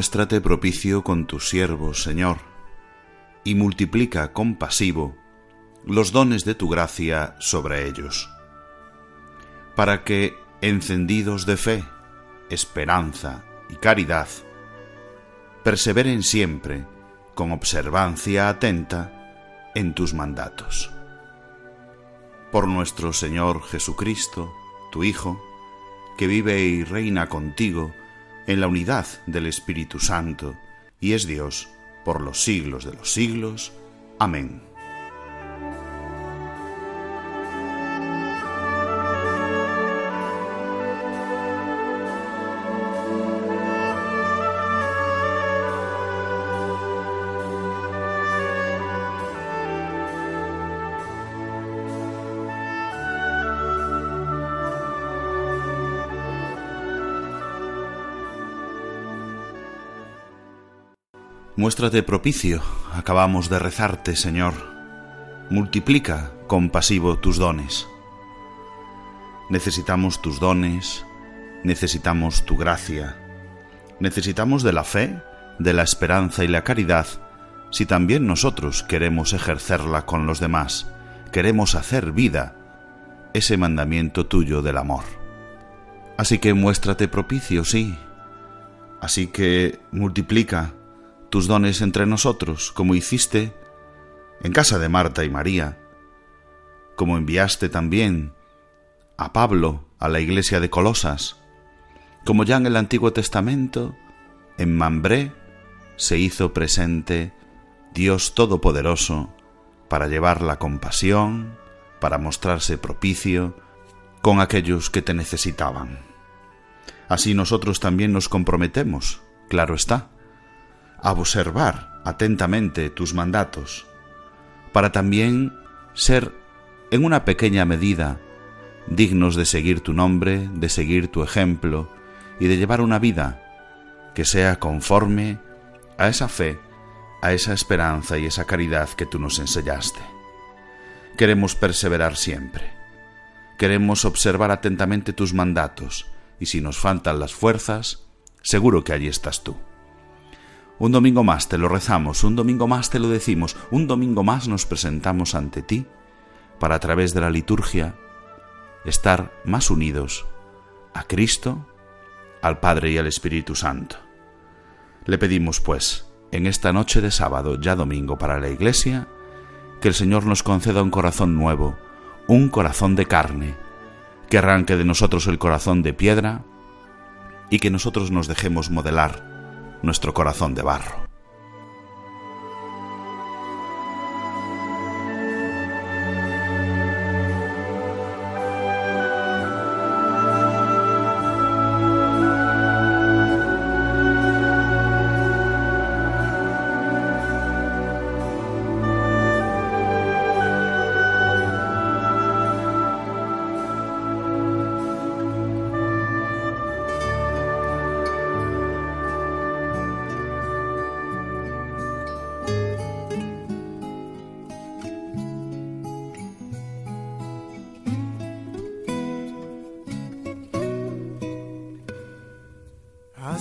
Muéstrate propicio con tus siervos, Señor, y multiplica compasivo los dones de tu gracia sobre ellos, para que, encendidos de fe, esperanza y caridad, perseveren siempre con observancia atenta en tus mandatos. Por nuestro Señor Jesucristo, tu Hijo, que vive y reina contigo, en la unidad del Espíritu Santo, y es Dios por los siglos de los siglos. Amén. Muéstrate propicio, acabamos de rezarte, Señor. Multiplica compasivo tus dones. Necesitamos tus dones, necesitamos tu gracia, necesitamos de la fe, de la esperanza y la caridad, si también nosotros queremos ejercerla con los demás, queremos hacer vida ese mandamiento tuyo del amor. Así que muéstrate propicio, sí. Así que multiplica tus dones entre nosotros, como hiciste en casa de Marta y María, como enviaste también a Pablo a la iglesia de Colosas, como ya en el Antiguo Testamento, en Mambré se hizo presente Dios Todopoderoso para llevar la compasión, para mostrarse propicio con aquellos que te necesitaban. Así nosotros también nos comprometemos, claro está, a observar atentamente tus mandatos, para también ser en una pequeña medida dignos de seguir tu nombre, de seguir tu ejemplo y de llevar una vida que sea conforme a esa fe, a esa esperanza y esa caridad que tú nos enseñaste. Queremos perseverar siempre. Queremos observar atentamente tus mandatos y si nos faltan las fuerzas, seguro que allí estás tú. Un domingo más te lo rezamos, un domingo más te lo decimos, un domingo más nos presentamos ante ti para a través de la liturgia estar más unidos a Cristo, al Padre y al Espíritu Santo. Le pedimos, pues, en esta noche de sábado, ya domingo para la Iglesia, que el Señor nos conceda un corazón nuevo, un corazón de carne, que arranque de nosotros el corazón de piedra y que nosotros nos dejemos modelar nuestro corazón de barro.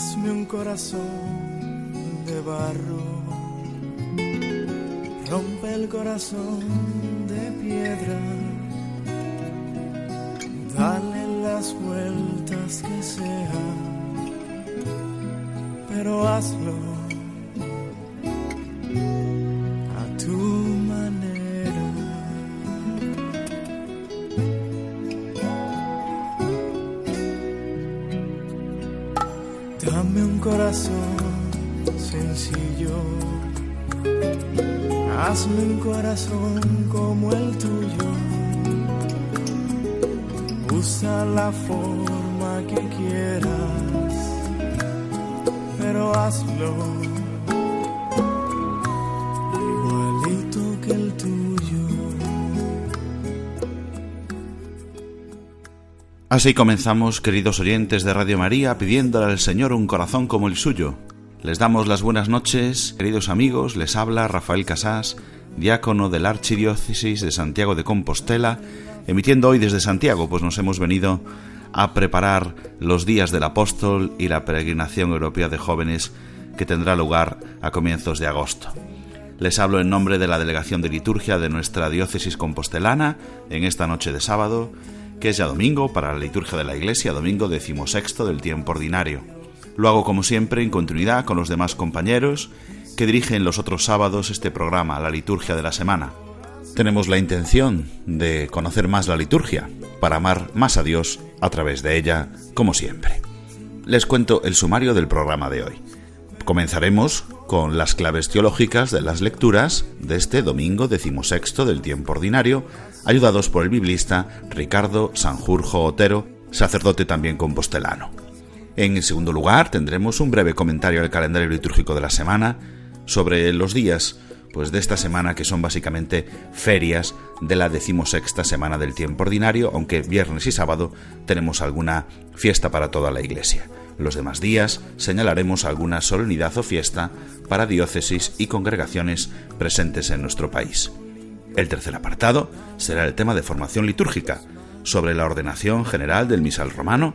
Hazme un corazón de barro, rompe el corazón de piedra, dale la las vueltas que sean, pero hazlo como el tuyo. Usa la forma que quieras, pero hazlo. Así comenzamos, queridos oyentes de Radio María, pidiéndole al Señor un corazón como el suyo. Les damos las buenas noches, queridos amigos, les habla Rafael Casás, diácono de la Archidiócesis de Santiago de Compostela, emitiendo hoy desde Santiago, pues nos hemos venido a preparar los días del apóstol y la peregrinación europea de jóvenes que tendrá lugar a comienzos de agosto. Les hablo en nombre de la Delegación de Liturgia de nuestra diócesis compostelana en esta noche de sábado, que es ya domingo para la liturgia de la Iglesia, domingo decimosexto del tiempo ordinario. Lo hago como siempre en continuidad con los demás compañeros que dirigen los otros sábados este programa, la liturgia de la semana. Tenemos la intención de conocer más la liturgia, para amar más a Dios a través de ella, como siempre. Les cuento el sumario del programa de hoy. Comenzaremos con las claves teológicas de las lecturas de este domingo decimosexto del tiempo ordinario, ayudados por el biblista Ricardo Sanjurjo Otero, sacerdote también compostelano. En segundo lugar, tendremos un breve comentario al calendario litúrgico de la semana sobre los días pues de esta semana que son básicamente ferias de la decimosexta semana del tiempo ordinario, aunque viernes y sábado tenemos alguna fiesta para toda la iglesia. Los demás días señalaremos alguna solemnidad o fiesta para diócesis y congregaciones presentes en nuestro país. El tercer apartado será el tema de formación litúrgica, sobre la ordenación general del misal romano,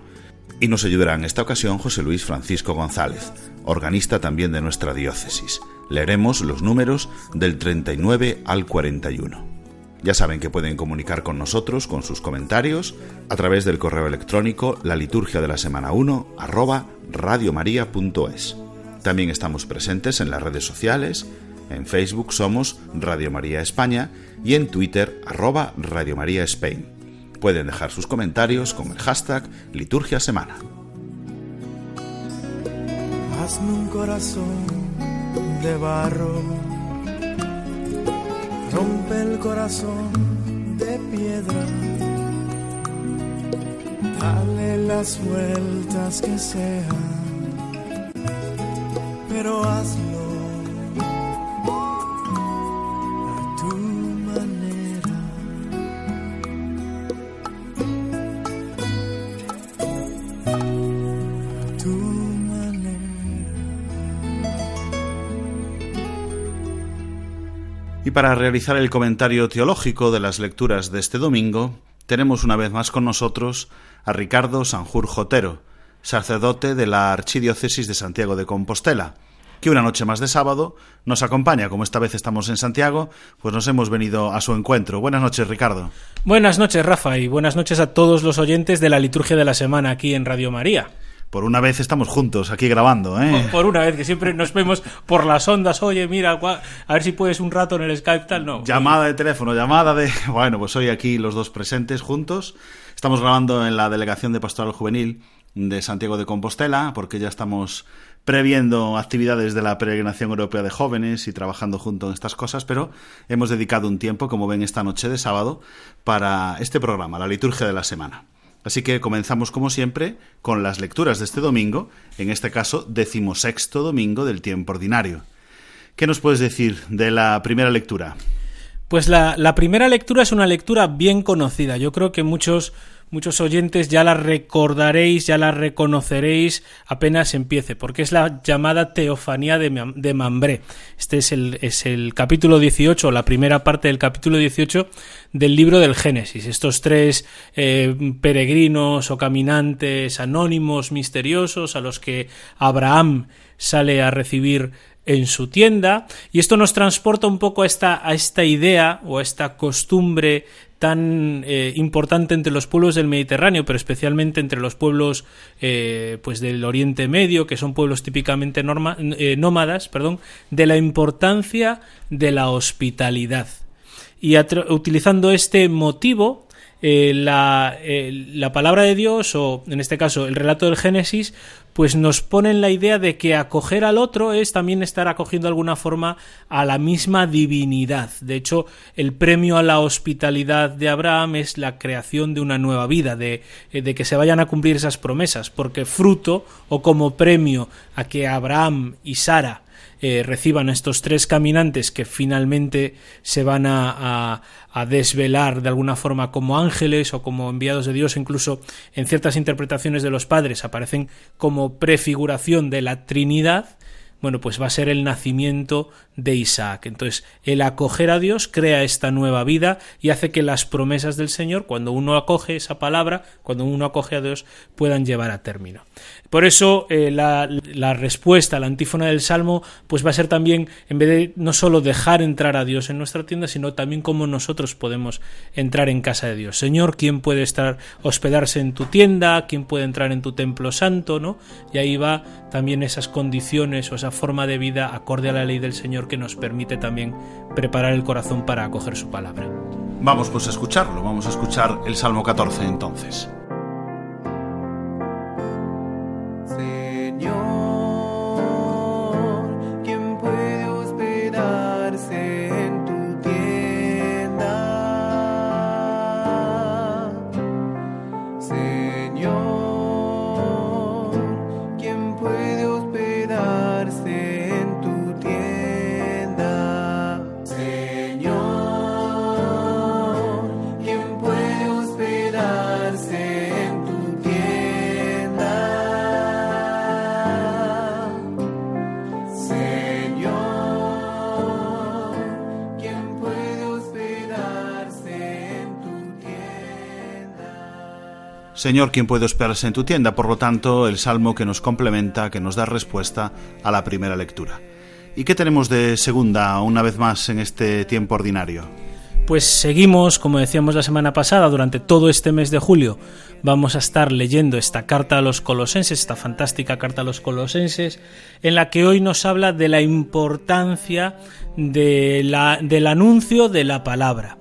y nos ayudará en esta ocasión José Luis Francisco González, organista también de nuestra diócesis. Leeremos los números del 39 al 41. Ya saben que pueden comunicar con nosotros con sus comentarios a través del correo electrónico la liturgia de la semana 1 arroba radiomaria.es. También estamos presentes en las redes sociales, en Facebook somos Radio María España y en Twitter arroba Radio María Spain. Pueden dejar sus comentarios con el hashtag Liturgia Semana. De barro, rompe el corazón de piedra, dale las vueltas que sean, pero hazlo para realizar el comentario teológico de las lecturas de este domingo, tenemos una vez más con nosotros a Ricardo Sanjur Jotero, sacerdote de la Archidiócesis de Santiago de Compostela, que una noche más de sábado nos acompaña. Como esta vez estamos en Santiago, pues nos hemos venido a su encuentro. Buenas noches, Ricardo. Buenas noches, Rafa, y buenas noches a todos los oyentes de la liturgia de la semana aquí en Radio María. Por una vez estamos juntos aquí grabando, ¿eh? Por- Por una vez que siempre nos vemos por las ondas, oye, mira, a ver si puedes un rato en el Skype, tal, no. Llamada de teléfono, llamada de... Bueno, pues hoy aquí los dos presentes juntos. Estamos grabando en la Delegación de Pastoral Juvenil de Santiago de Compostela, porque ya estamos previendo actividades de la Peregrinación Europea de Jóvenes y trabajando junto en estas cosas, pero hemos dedicado un tiempo, como ven esta noche de sábado, para este programa, la liturgia de la semana. Así que comenzamos como siempre con las lecturas de este domingo, en este caso decimosexto domingo del tiempo ordinario. ¿Qué nos puedes decir de la primera lectura? Pues la, la primera lectura es una lectura bien conocida. Yo creo que muchos, muchos oyentes ya la recordaréis, ya la reconoceréis apenas empiece, porque es la llamada Teofanía de, de Mambré. Este es el, es el capítulo 18, la primera parte del capítulo 18 del libro del Génesis. Estos tres eh, peregrinos o caminantes anónimos, misteriosos, a los que Abraham sale a recibir en su tienda y esto nos transporta un poco a esta, a esta idea o a esta costumbre tan eh, importante entre los pueblos del Mediterráneo, pero especialmente entre los pueblos eh, pues del Oriente Medio, que son pueblos típicamente eh, nómadas, perdón, de la importancia de la hospitalidad. Y utilizando este motivo, la, la, palabra de Dios, o en este caso el relato del Génesis, pues nos ponen la idea de que acoger al otro es también estar acogiendo de alguna forma a la misma divinidad. De hecho, el premio a la hospitalidad de Abraham es la creación de una nueva vida, de, eh, de que se vayan a cumplir esas promesas, porque fruto o como premio a que Abraham y Sara eh, reciban a estos tres caminantes que finalmente se van a, a, desvelar de alguna forma como ángeles o como enviados de Dios, incluso en ciertas interpretaciones de los padres aparecen como prefiguración de la Trinidad, bueno, pues va a ser el nacimiento de Isaac. Entonces, el acoger a Dios crea esta nueva vida y hace que las promesas del Señor, cuando uno acoge esa palabra, cuando uno acoge a Dios, puedan llevar a término. Por eso, eh, la, la, respuesta, la antífona del Salmo, pues va a ser también, en vez de no solo dejar entrar a Dios en nuestra tienda, sino también cómo nosotros podemos entrar en casa de Dios. Señor, ¿quién puede estar, hospedarse en tu tienda? ¿Quién puede entrar en tu templo santo? ¿no? Y ahí va también esas condiciones o esa forma de vida acorde a la ley del Señor que nos permite también preparar el corazón para acoger su palabra. Vamos pues a escucharlo, vamos a escuchar el Salmo 14 entonces. Señor, ¿quién puede hospedarse en tu tienda? Por lo tanto, el salmo que nos complementa, que nos da respuesta a la primera lectura. ¿Y qué tenemos de segunda, una vez más, en este tiempo ordinario? Pues seguimos, como decíamos la semana pasada, durante todo este mes de julio vamos a estar leyendo esta carta a los colosenses, esta fantástica carta a los colosenses, en la que hoy nos habla de la importancia del anuncio de la palabra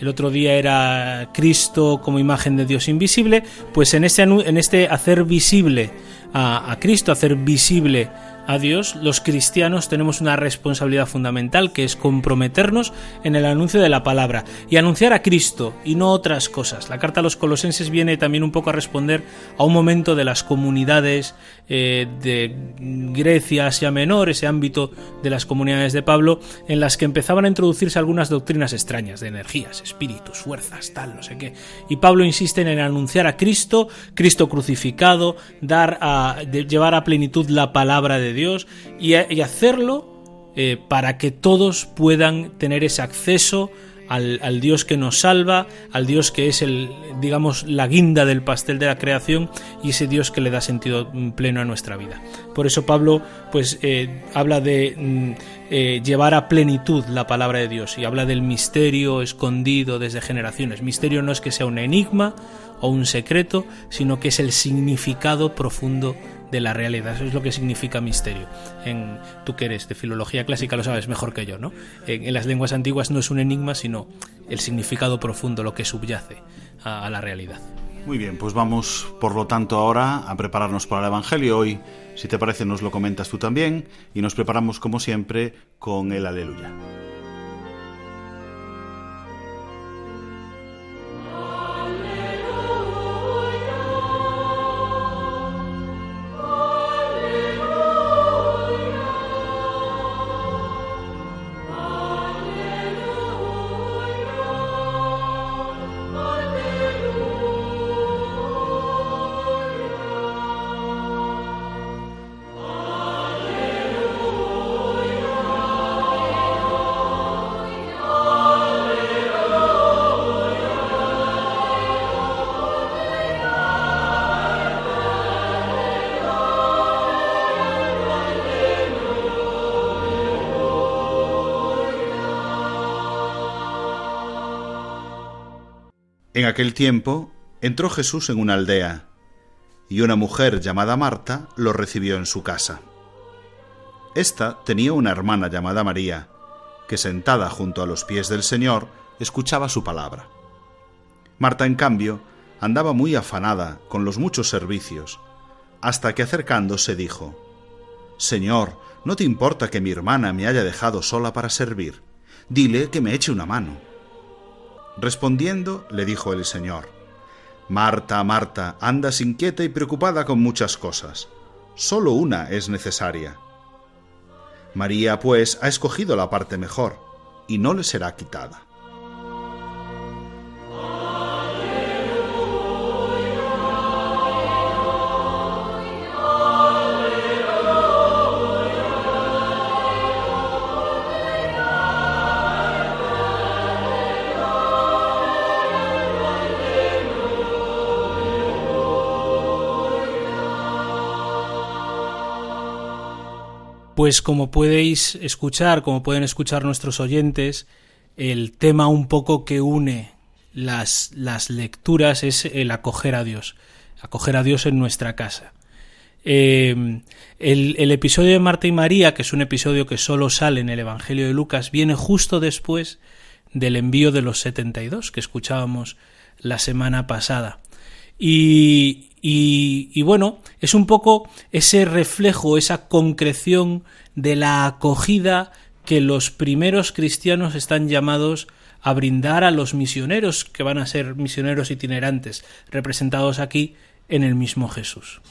el otro día era Cristo como imagen de Dios invisible, pues en este, en este hacer visible a, a Cristo, hacer visible a Dios, los cristianos tenemos una responsabilidad fundamental que es comprometernos en el anuncio de la palabra y anunciar a Cristo y no otras cosas. La carta a los colosenses viene también un poco a responder a un momento de las comunidades eh, de Grecia, Asia Menor, ese ámbito de las comunidades de Pablo, en las que empezaban a introducirse algunas doctrinas extrañas de energías, espíritus, fuerzas, tal, no sé qué. Y Pablo insiste en anunciar a Cristo, Cristo crucificado, dar a, llevar a plenitud la palabra de Dios y, hacerlo eh, para que todos puedan tener ese acceso al, Dios que nos salva, al Dios que es el, digamos, la guinda del pastel de la creación y ese Dios que le da sentido pleno a nuestra vida. Por eso Pablo, pues, eh, habla de mm, eh, llevar a plenitud la palabra de Dios y habla del misterio escondido desde generaciones. Misterio no es que sea un enigma o un secreto, sino que es el significado profundo de la realidad. Eso es lo que significa misterio. En, tú que eres de filología clásica lo sabes mejor que yo, ¿no? En, las lenguas antiguas no es un enigma, sino el significado profundo, lo que subyace a, a la realidad. Muy bien, pues vamos por lo tanto ahora a prepararnos para el Evangelio. Hoy, si te parece, nos lo comentas tú también y nos preparamos como siempre con el aleluya. En aquel tiempo entró Jesús en una aldea, y una mujer llamada Marta lo recibió en su casa. Esta tenía una hermana llamada María, que sentada junto a los pies del Señor escuchaba su palabra. Marta, en cambio, andaba muy afanada con los muchos servicios, hasta que acercándose dijo, Señor, ¿no te importa que mi hermana me haya dejado sola para servir? Dile que me eche una mano. Respondiendo, le dijo el Señor, Marta, Marta, andas inquieta y preocupada con muchas cosas. Solo una es necesaria. María, pues, ha escogido la parte mejor, y no le será quitada. Pues como podéis escuchar, como pueden escuchar nuestros oyentes, el tema un poco que une las, las lecturas es el acoger a Dios, acoger a Dios en nuestra casa. Eh, el, el, episodio de Marta y María, que es un episodio que solo sale en el Evangelio de Lucas, viene justo después del envío de los 72 que escuchábamos la semana pasada. Y, y, bueno, es un poco ese reflejo, esa concreción de la acogida que los primeros cristianos están llamados a brindar a los misioneros, que van a ser misioneros itinerantes, representados aquí en el mismo Jesús.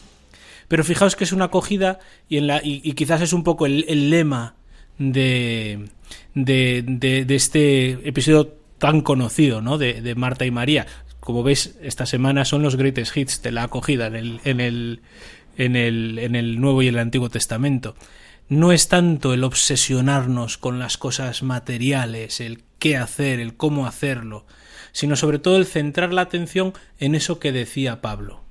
Pero fijaos que es una acogida y, quizás es un poco el, lema de, de, este episodio tan conocido, ¿no? De Marta y María como veis, esta semana son los greatest hits de la acogida en el, en el, en el, en el Nuevo y el Antiguo Testamento. No es tanto el obsesionarnos con las cosas materiales, el qué hacer, el cómo hacerlo, sino sobre todo el centrar la atención en eso que decía Pablo,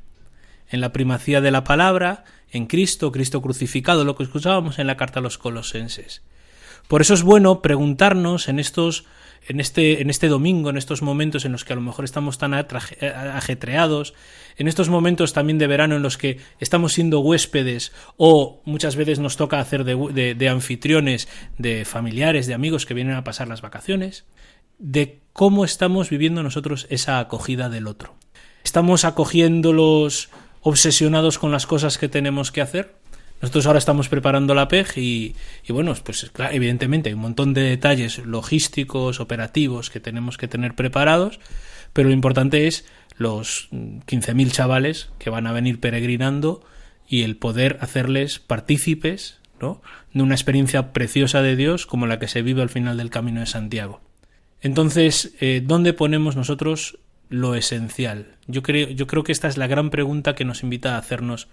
en la primacía de la palabra, en Cristo, Cristo crucificado, lo que escuchábamos en la carta a los colosenses. Por eso es bueno preguntarnos en estos en este, en este domingo, en estos momentos en los que a lo mejor estamos tan ajetreados, en estos momentos también de verano en los que estamos siendo huéspedes o muchas veces nos toca hacer de, de anfitriones, de familiares, de amigos que vienen a pasar las vacaciones, de cómo estamos viviendo nosotros esa acogida del otro. ¿Estamos acogiéndolos obsesionados con las cosas que tenemos que hacer? Nosotros ahora estamos preparando la PEG y, bueno, pues claro, evidentemente hay un montón de detalles logísticos, operativos que tenemos que tener preparados, pero lo importante es los 15.000 chavales que van a venir peregrinando y el poder hacerles partícipes ¿no? de una experiencia preciosa de Dios como la que se vive al final del Camino de Santiago. Entonces, eh, ¿dónde ponemos nosotros lo esencial? Yo creo, yo creo que esta es la gran pregunta que nos invita a hacernos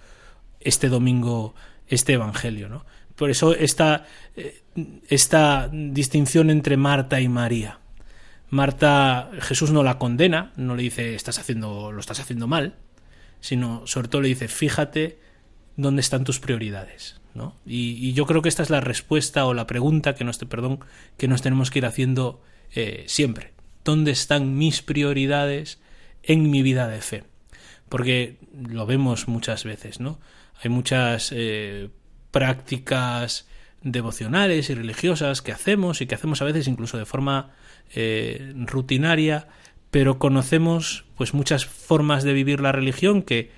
este domingo este Evangelio. ¿no? Por eso esta, eh, esta distinción entre Marta y María. Marta, Jesús no la condena, no le dice estás haciendo, lo estás haciendo mal, sino sobre todo le dice fíjate dónde están tus prioridades. ¿no? Y, yo creo que esta es la respuesta o la pregunta que nos, perdón, que nos tenemos que ir haciendo eh, siempre. ¿Dónde están mis prioridades en mi vida de fe? Porque lo vemos muchas veces, ¿no? Hay muchas eh, prácticas devocionales y religiosas que hacemos y que hacemos a veces incluso de forma eh, rutinaria, pero conocemos pues muchas formas de vivir la religión que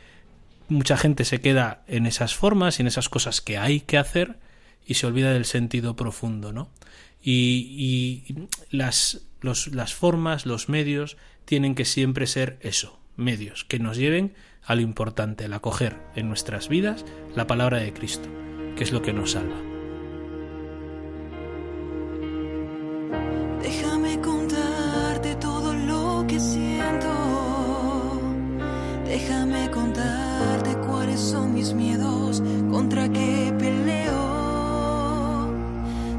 mucha gente se queda en esas formas y en esas cosas que hay que hacer y se olvida del sentido profundo, ¿no? Y, y las, las formas, los medios, tienen que siempre ser eso, medios, que nos lleven a lo importante, el acoger en nuestras vidas la palabra de Cristo, que es lo que nos salva. Déjame contarte todo lo que siento. Déjame contarte cuáles son mis miedos, contra qué peleo.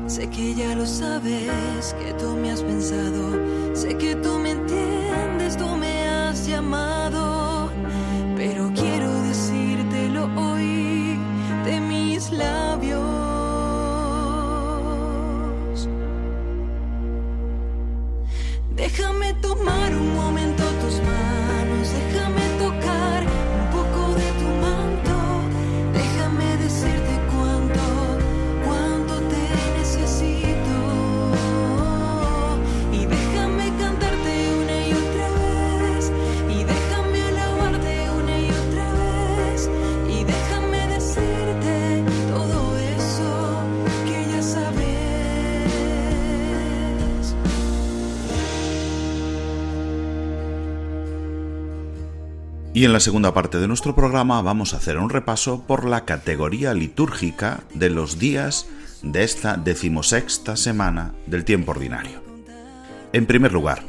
Sé que ya lo sabes, que tú me has pensado. Sé que tú me entiendes, tú me has llamado labios. Déjame tomar un momento Y en la segunda parte de nuestro programa vamos a hacer un repaso por la categoría litúrgica de los días de esta decimosexta semana del tiempo ordinario. En primer lugar,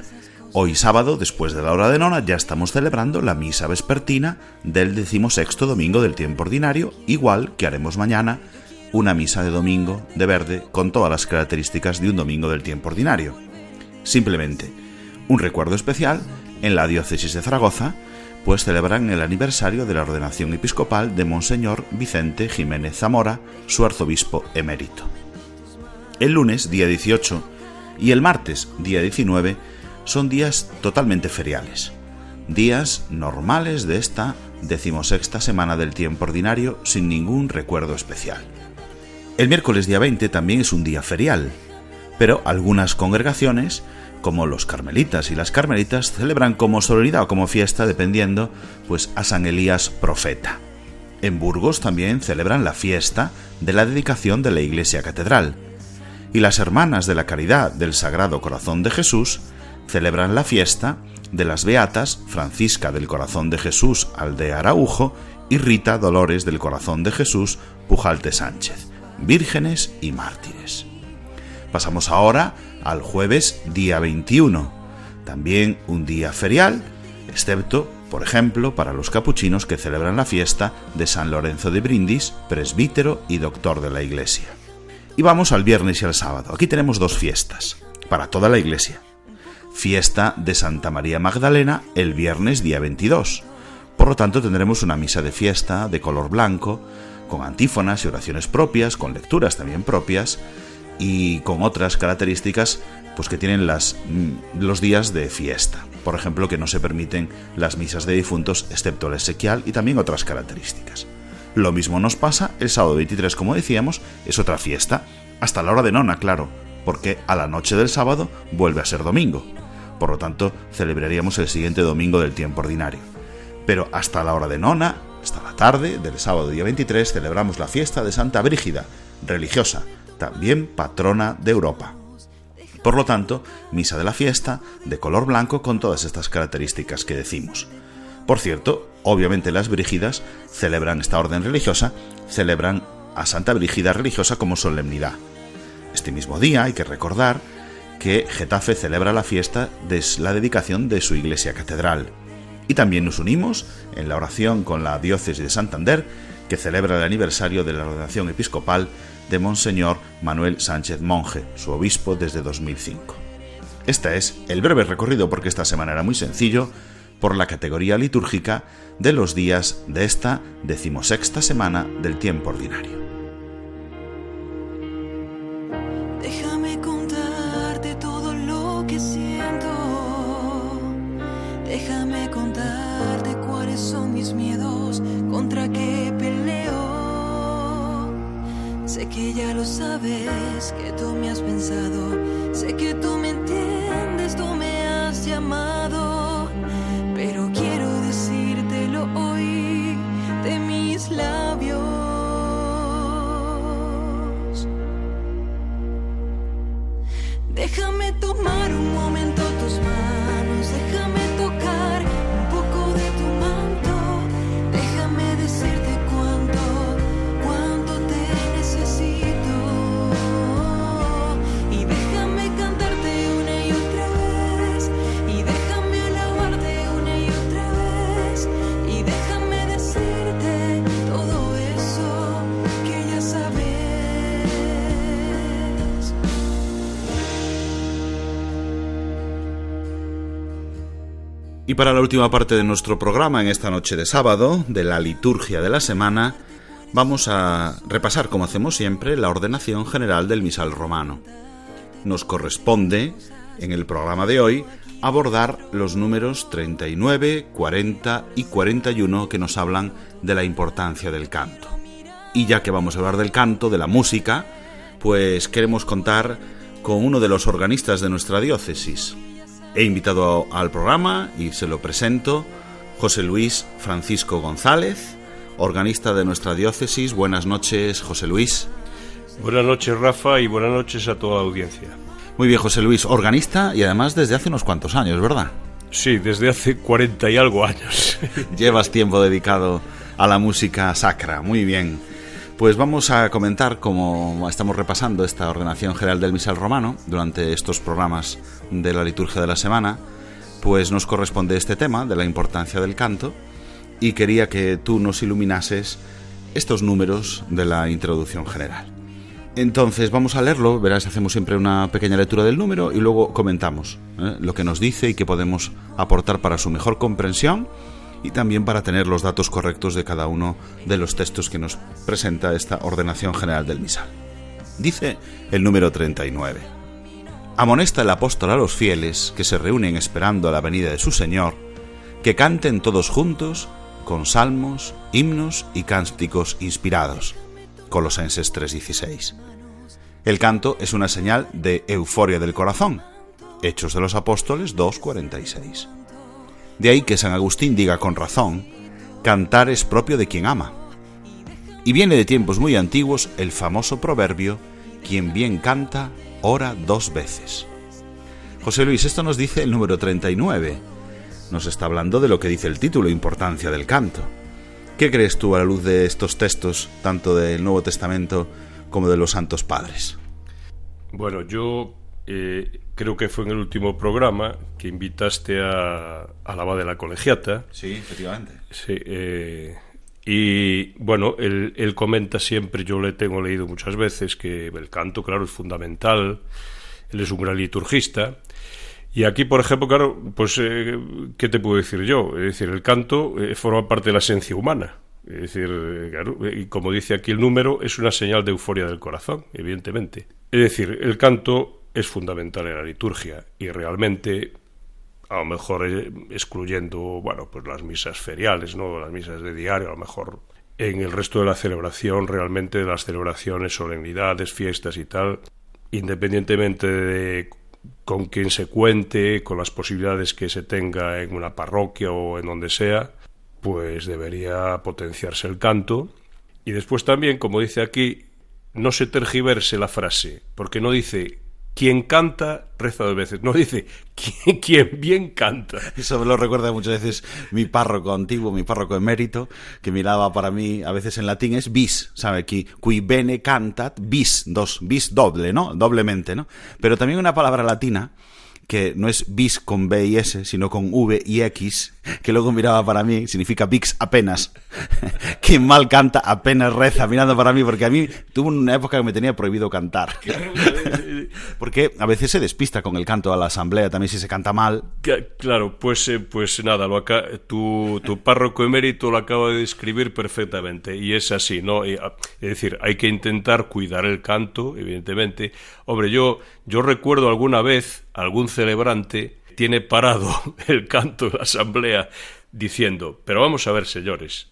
hoy sábado, después de la hora de nona, ya estamos celebrando la misa vespertina del decimosexto domingo del tiempo ordinario, igual que haremos mañana una misa de domingo de verde con todas las características de un domingo del tiempo ordinario. Simplemente, un recuerdo especial en la diócesis de Zaragoza, pues celebran el aniversario de la ordenación episcopal de Monseñor Vicente Jiménez Zamora, su arzobispo emérito. El lunes, día 18, y el martes, día 19, son días totalmente feriales, días normales de esta decimosexta semana del tiempo ordinario sin ningún recuerdo especial. El miércoles día 20 también es un día ferial, pero algunas congregaciones como los carmelitas y las carmelitas celebran como solemnidad o como fiesta, dependiendo, pues a San Elías profeta. En Burgos también celebran la fiesta de la dedicación de la iglesia catedral. Y las hermanas de la caridad del Sagrado Corazón de Jesús celebran la fiesta de las beatas Francisca del Corazón de Jesús al de Araujo y Rita Dolores del Corazón de Jesús Pujalte Sánchez, vírgenes y mártires. Pasamos ahora al jueves día 21, también un día ferial, excepto, por ejemplo, para los capuchinos que celebran la fiesta de San Lorenzo de Brindis, presbítero y doctor de la Iglesia. Y vamos al viernes y al sábado. Aquí tenemos dos fiestas, para toda la Iglesia. Fiesta de Santa María Magdalena el viernes día 22. Por lo tanto, tendremos una misa de fiesta de color blanco, con antífonas y oraciones propias, con lecturas también propias, y con otras características pues que tienen las, mm, los días de fiesta. Por ejemplo, que no se permiten las misas de difuntos excepto el exequial y también otras características. Lo mismo nos pasa el sábado 23, como decíamos, es otra fiesta, hasta la hora de nona, claro, porque a la noche del sábado vuelve a ser domingo. Por lo tanto, celebraríamos el siguiente domingo del tiempo ordinario. Pero hasta la hora de nona, hasta la tarde del sábado día 23, celebramos la fiesta de Santa Brígida, religiosa, también patrona de Europa. Por lo tanto, misa de la fiesta, de color blanco con todas estas características que decimos. Por cierto, obviamente las Brígidas celebran esta orden religiosa, celebran a Santa Brígida religiosa como solemnidad. Este mismo día hay que recordar que Getafe celebra la fiesta de la dedicación de su iglesia catedral. Y también nos unimos en la oración con la diócesis de Santander, que celebra el aniversario de la ordenación episcopal de Monseñor Manuel Sánchez Monje, su obispo desde 2005. Este es el breve recorrido, porque esta semana era muy sencillo, por la categoría litúrgica de los días de esta decimosexta semana del tiempo ordinario. Y para la última parte de nuestro programa en esta noche de sábado, de la liturgia de la semana, vamos a repasar, como hacemos siempre, la ordenación general del misal romano. Nos corresponde, en el programa de hoy, abordar los números 39, 40 y 41 que nos hablan de la importancia del canto. Y ya que vamos a hablar del canto, de la música, pues queremos contar con uno de los organistas de nuestra diócesis. He invitado al programa y se lo presento José Luis Francisco González, organista de nuestra diócesis. Buenas noches, José Luis. Buenas noches, Rafa, y buenas noches a toda la audiencia. Muy bien, José Luis, organista y además desde hace unos cuantos años, ¿verdad? Sí, desde hace 40 y algo años. Llevas tiempo dedicado a la música sacra, muy bien. Pues vamos a comentar, como estamos repasando esta ordenación general del misal romano durante estos programas de la liturgia de la semana, pues nos corresponde este tema de la importancia del canto y quería que tú nos iluminases estos números de la introducción general. Entonces vamos a leerlo, verás, hacemos siempre una pequeña lectura del número y luego comentamos ¿eh? lo que nos dice y qué podemos aportar para su mejor comprensión y también para tener los datos correctos de cada uno de los textos que nos presenta esta ordenación general del misal. Dice el número 39. Amonesta el apóstol a los fieles que se reúnen esperando a la venida de su Señor, que canten todos juntos con salmos, himnos y cánticos inspirados. Colosenses 3:16. El canto es una señal de euforia del corazón. Hechos de los Apóstoles 2:46. De ahí que San Agustín diga con razón, cantar es propio de quien ama. Y viene de tiempos muy antiguos el famoso proverbio, quien bien canta, ora dos veces. José Luis, esto nos dice el número 39. Nos está hablando de lo que dice el título, importancia del canto. ¿Qué crees tú a la luz de estos textos, tanto del Nuevo Testamento como de los Santos Padres? Bueno, yo eh, creo que fue en el último programa que invitaste a, a la de la colegiata. Sí, efectivamente. Sí, eh, y bueno, él, él, comenta siempre, yo le tengo leído muchas veces, que el canto, claro, es fundamental. Él es un gran liturgista. Y aquí, por ejemplo, claro, pues, eh, ¿qué te puedo decir yo? Es decir, el canto forma parte de la esencia humana. Es decir, claro, y como dice aquí el número, es una señal de euforia del corazón, evidentemente. Es decir, el canto es fundamental en la liturgia y realmente a lo mejor excluyendo bueno pues las misas feriales no las misas de diario a lo mejor en el resto de la celebración realmente las celebraciones solemnidades fiestas y tal independientemente de con quien se cuente con las posibilidades que se tenga en una parroquia o en donde sea pues debería potenciarse el canto. Y después también como dice aquí no se tergiverse la frase porque no dice quien canta reza dos veces. No dice quien, bien canta. Eso me lo recuerda muchas veces mi párroco antiguo, mi párroco emérito, que miraba para mí, a veces en latín es bis, ¿sabe? Qui, qui bene cantat, bis, dos, bis doble, ¿no? Doblemente, ¿no? Pero también una palabra latina que no es bis con B y S, sino con V y X, que luego miraba para mí, significa VIX apenas. Quien mal canta apenas reza, mirando para mí, porque a mí tuvo una época que me tenía prohibido cantar. porque a veces se despista con el canto a la asamblea, también si se canta mal. Claro, pues, eh, pues nada, lo acá, tu, tu párroco emérito lo acaba de describir perfectamente, y es así, ¿no? Es decir, hay que intentar cuidar el canto, evidentemente. Hombre, yo, yo recuerdo alguna vez algún celebrante tiene parado el canto de la asamblea diciendo, pero vamos a ver, señores,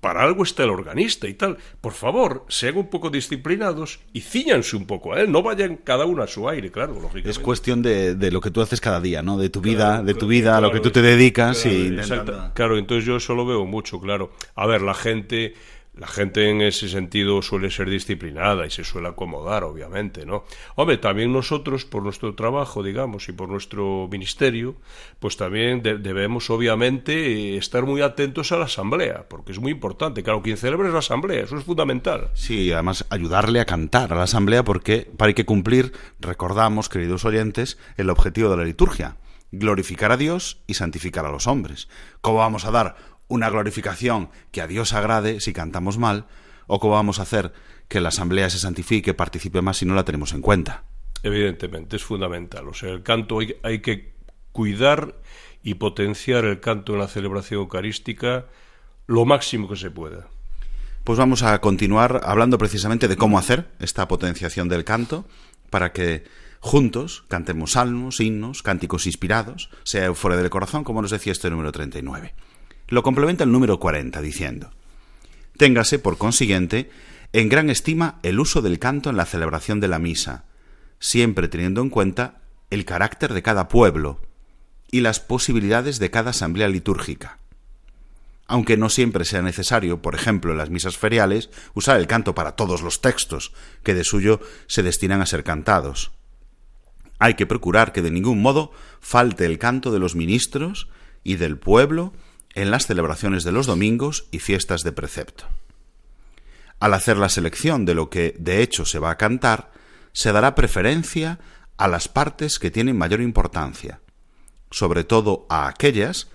para algo está el organista y tal. Por favor, sean un poco disciplinados y ciñanse un poco a él. No vayan cada uno a su aire, claro, lógicamente. Es cuestión de, de lo que tú haces cada día, ¿no? De tu vida, de tu vida, a lo que tú te dedicas claro, y intentando... Claro, entonces yo eso lo veo mucho, claro. A ver, la gente la gente en ese sentido suele ser disciplinada y se suele acomodar, obviamente, ¿no? Hombre, también nosotros, por nuestro trabajo, digamos, y por nuestro ministerio, pues también de debemos, obviamente, estar muy atentos a la asamblea, porque es muy importante. Claro, quien celebra es la asamblea, eso es fundamental. Sí, además ayudarle a cantar a la asamblea, porque para hay que cumplir, recordamos, queridos oyentes, el objetivo de la liturgia glorificar a Dios y santificar a los hombres. ¿Cómo vamos a dar una glorificación que a Dios agrade si cantamos mal, o cómo vamos a hacer que la asamblea se santifique, participe más si no la tenemos en cuenta. Evidentemente, es fundamental. O sea, el canto hay, hay que cuidar y potenciar el canto en la celebración eucarística lo máximo que se pueda. Pues vamos a continuar hablando precisamente de cómo hacer esta potenciación del canto para que juntos cantemos salmos, himnos, cánticos inspirados, sea euforia del corazón, como nos decía este número 39. Lo complementa el número 40 diciendo, Téngase, por consiguiente, en gran estima el uso del canto en la celebración de la misa, siempre teniendo en cuenta el carácter de cada pueblo y las posibilidades de cada asamblea litúrgica. Aunque no siempre sea necesario, por ejemplo, en las misas feriales, usar el canto para todos los textos que de suyo se destinan a ser cantados. Hay que procurar que de ningún modo falte el canto de los ministros y del pueblo en las celebraciones de los domingos y fiestas de precepto. Al hacer la selección de lo que de hecho se va a cantar, se dará preferencia a las partes que tienen mayor importancia, sobre todo a aquellas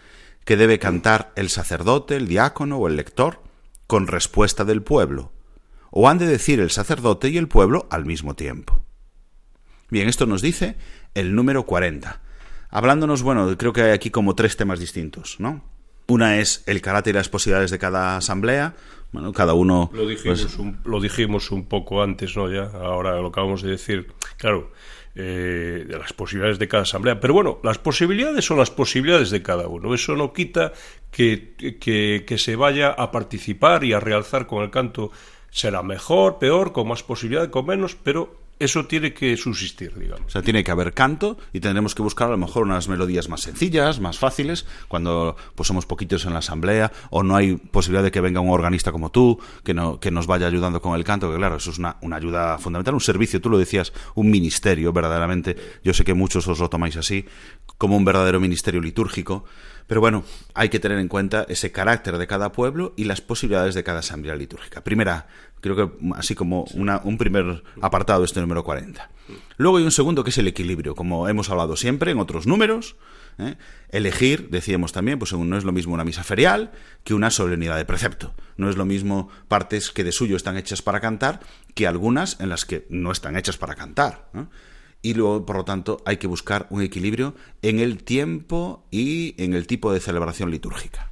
que debe cantar el sacerdote, el diácono o el lector con respuesta del pueblo, o han de decir el sacerdote y el pueblo al mismo tiempo. Bien, esto nos dice el número 40. Hablándonos, bueno, creo que hay aquí como tres temas distintos, ¿no? Una es el carácter y las posibilidades de cada asamblea. Bueno, cada uno. Lo dijimos, pues, un, lo dijimos un poco antes, ¿no? Ya, ahora lo acabamos de decir. Claro, eh, de las posibilidades de cada asamblea. Pero bueno, las posibilidades son las posibilidades de cada uno. Eso no quita que, que, que se vaya a participar y a realzar con el canto. Será mejor, peor, con más posibilidades, con menos, pero eso tiene que subsistir, digamos. O sea, tiene que haber canto y tendremos que buscar a lo mejor unas melodías más sencillas, más fáciles, cuando pues somos poquitos en la asamblea o no hay posibilidad de que venga un organista como tú, que, no, que nos vaya ayudando con el canto, que claro, eso es una, una ayuda fundamental, un servicio, tú lo decías, un ministerio, verdaderamente. Yo sé que muchos os lo tomáis así, como un verdadero ministerio litúrgico. Pero bueno, hay que tener en cuenta ese carácter de cada pueblo y las posibilidades de cada asamblea litúrgica. Primera, creo que así como una, un primer apartado este número 40. Luego hay un segundo que es el equilibrio, como hemos hablado siempre en otros números. ¿eh? Elegir, decíamos también, pues no es lo mismo una misa ferial que una solemnidad de precepto. No es lo mismo partes que de suyo están hechas para cantar que algunas en las que no están hechas para cantar. y luego, por lo tanto, hay que buscar un equilibrio en el tiempo y en el tipo de celebración litúrgica.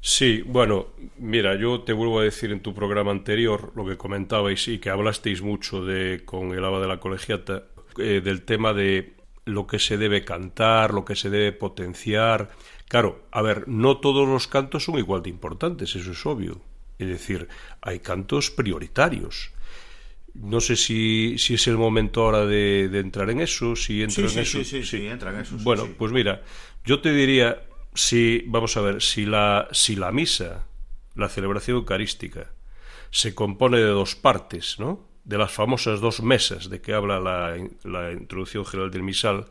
Sí, bueno, mira, yo te vuelvo a decir en tu programa anterior lo que comentabais y que hablasteis mucho de con el Aba de la Colegiata eh, del tema de lo que se debe cantar, lo que se debe potenciar. Claro, a ver, no todos los cantos son igual de importantes, eso es obvio. Es decir, hay cantos prioritarios. No sé si, si es el momento ahora de, de entrar en eso, si entro Sí, en sí, eso. sí, sí, sí, entra en eso, bueno, pues mira, yo te diría, si, vamos a ver, si la, si la misa, la celebración eucarística, se compone de dos partes, ¿no? De las famosas dos mesas de que habla la, la introducción general del misal,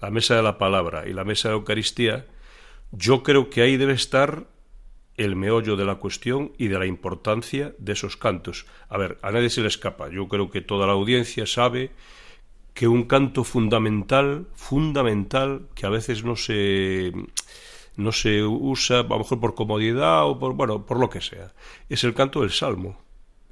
la mesa de la palabra y la mesa de la Eucaristía, yo creo que ahí debe estar el meollo de la cuestión y de la importancia de esos cantos. A ver, a nadie se le escapa. Yo creo que toda la audiencia sabe que un canto fundamental, fundamental, que a veces no se no se usa, a lo mejor por comodidad o por bueno, por lo que sea, es el canto del salmo.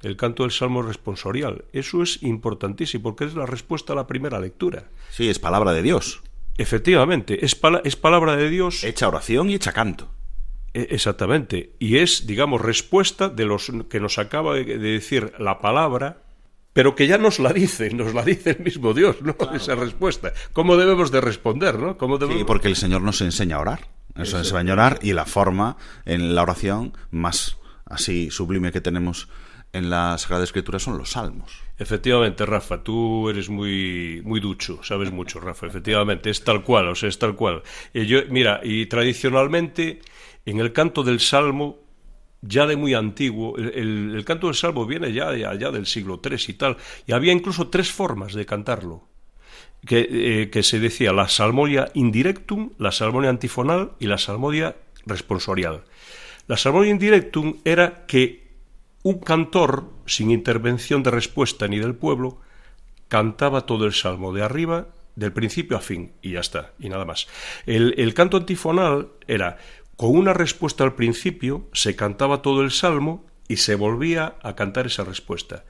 El canto del salmo responsorial. Eso es importantísimo porque es la respuesta a la primera lectura. Sí, es palabra de Dios. Efectivamente, es, pala- es palabra de Dios Hecha oración y hecha canto. E- Exactamente. Y es, digamos, respuesta de los que nos acaba de de decir la palabra, pero que ya nos la dice, nos la dice el mismo Dios, ¿no? Esa respuesta. ¿Cómo debemos de responder, no? ¿Cómo debemos... Sí, porque el Señor nos enseña a orar. Eso es enseña a orar y la forma en la oración más así sublime que tenemos en la Sagrada Escritura son los salmos. Efectivamente, Rafa, tú eres muy, muy ducho, sabes mucho, Rafa. Efectivamente, es tal cual, o sea, es tal cual. Y yo, mira, y tradicionalmente, en el canto del Salmo, ya de muy antiguo, el, el- el canto del Salmo viene ya de allá del siglo III y tal, y había incluso tres formas de cantarlo. Que, eh, que se decía la salmodia indirectum, la salmodia antifonal y la salmodia responsorial. La salmodia indirectum era que un cantor, sin intervención de respuesta ni del pueblo, cantaba todo el salmo de arriba, del principio a fin, y ya está, y nada más. El, el canto antifonal era, con una respuesta al principio, se cantaba todo el salmo y se volvía a cantar esa respuesta.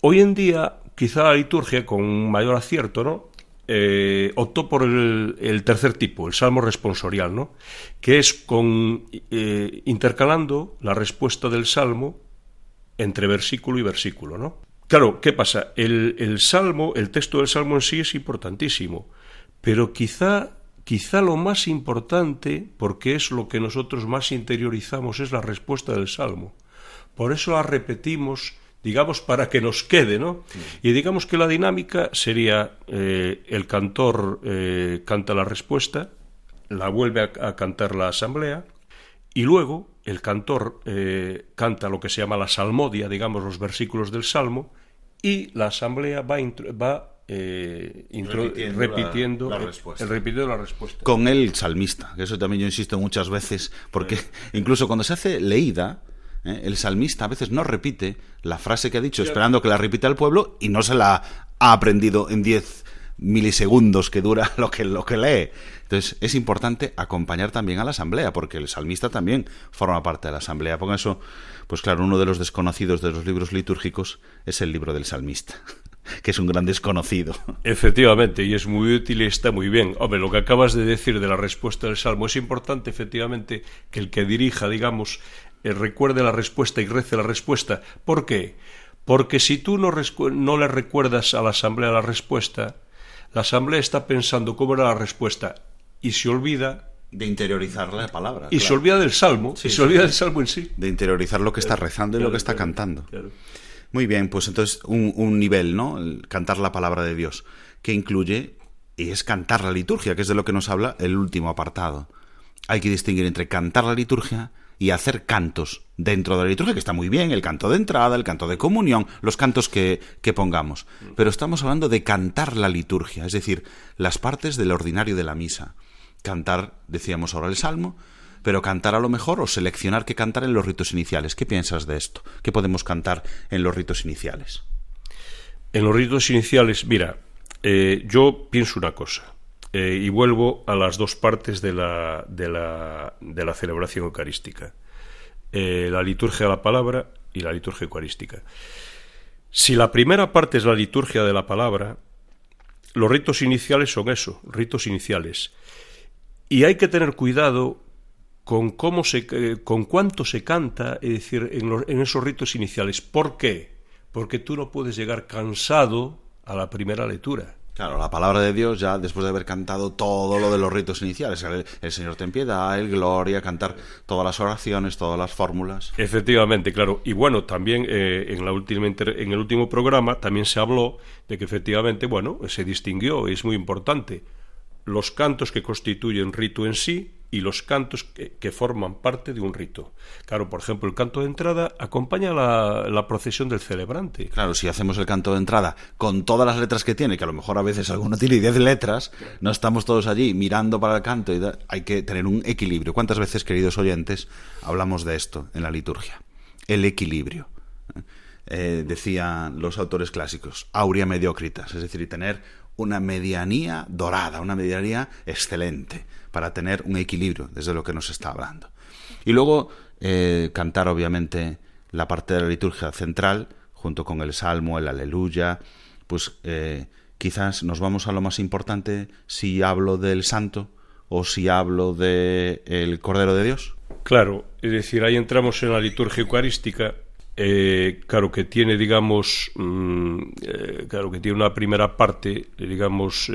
Hoy en día, quizá la liturgia, con mayor acierto, ¿no? Eh, optó por el, tercer tipo, el salmo responsorial, ¿no? Que es con eh, intercalando la respuesta del salmo entre versículo y versículo, ¿no? Claro, ¿qué pasa? El, el salmo, el texto del salmo en sí es importantísimo, pero quizá Quizá lo más importante, porque es lo que nosotros más interiorizamos, es la respuesta del Salmo. Por eso la repetimos, digamos, para que nos quede, ¿no? Y digamos que la dinámica sería eh, el cantor eh, canta la respuesta, la vuelve a, a, cantar la asamblea, y luego el cantor eh, canta lo que se llama la salmodia, digamos, los versículos del Salmo, y la asamblea va, va eh, intro, repitiendo, repitiendo, la, la respuesta. El, repitiendo la respuesta. Con el salmista, que eso también yo insisto muchas veces, porque sí. incluso cuando se hace leída, ¿eh? el salmista a veces no repite la frase que ha dicho, esperando que la repita el pueblo, y no se la ha aprendido en 10 milisegundos que dura lo que, lo que lee. Entonces es importante acompañar también a la asamblea, porque el salmista también forma parte de la asamblea. Por eso, pues claro, uno de los desconocidos de los libros litúrgicos es el libro del salmista que es un gran desconocido. Efectivamente, y es muy útil y está muy bien. Hombre, lo que acabas de decir de la respuesta del Salmo es importante, efectivamente, que el que dirija, digamos, recuerde la respuesta y rece la respuesta. ¿Por qué? Porque si tú no, no le recuerdas a la asamblea la respuesta, la asamblea está pensando cómo era la respuesta y se olvida de interiorizar la palabra. Y claro. se olvida del salmo, sí, y se sí, olvida sí. del salmo en sí. De interiorizar lo que está rezando claro, y lo que está claro, cantando. Muy bien, pues entonces un, un nivel, ¿no? El cantar la palabra de Dios, que incluye, y es cantar la liturgia, que es de lo que nos habla el último apartado. Hay que distinguir entre cantar la liturgia y hacer cantos dentro de la liturgia, que está muy bien, el canto de entrada, el canto de comunión, los cantos que, que pongamos. Pero estamos hablando de cantar la liturgia, es decir, las partes del ordinario de la misa. Cantar, decíamos ahora el salmo, pero cantar a lo mejor o seleccionar qué cantar en los ritos iniciales. ¿Qué piensas de esto? ¿Qué podemos cantar en los ritos iniciales? En los ritos iniciales, mira, eh, yo pienso una cosa, eh, y vuelvo a las dos partes de la, de la, de la celebración eucarística, eh, la liturgia de la palabra y la liturgia eucarística. Si la primera parte es la liturgia de la palabra, los ritos iniciales son eso, ritos iniciales. Y hay que tener cuidado con cómo se, eh, con cuánto se canta, es decir, en, los, en esos ritos iniciales. ¿Por qué? Porque tú no puedes llegar cansado a la primera lectura. Claro, la palabra de Dios ya después de haber cantado todo lo de los ritos iniciales, el, Señor ten piedad, el gloria, cantar todas las oraciones, todas las fórmulas. Efectivamente, claro. Y bueno, también eh, en, la última en el último programa también se habló de que efectivamente, bueno, se distinguió, es muy importante, los cantos que constituyen rito en sí y los cantos que, que, forman parte de un rito. Claro, por ejemplo, el canto de entrada acompaña la, la, procesión del celebrante. Claro, si hacemos el canto de entrada con todas las letras que tiene, que a lo mejor a veces alguno tiene 10 letras, no estamos todos allí mirando para el canto y hay que tener un equilibrio. ¿Cuántas veces, queridos oyentes, hablamos de esto en la liturgia? El equilibrio. Eh, decían los autores clásicos, aurea mediocritas, es decir, tener una medianía dorada, una medianía excelente, para tener un equilibrio desde lo que nos está hablando. Y luego eh, cantar, obviamente, la parte de la liturgia central, junto con el salmo, el aleluya, pues eh, quizás nos vamos a lo más importante si hablo del santo o si hablo del de Cordero de Dios. Claro, es decir, ahí entramos en la liturgia eucarística eh, claro que tiene, digamos, eh, claro que tiene una primera parte, digamos,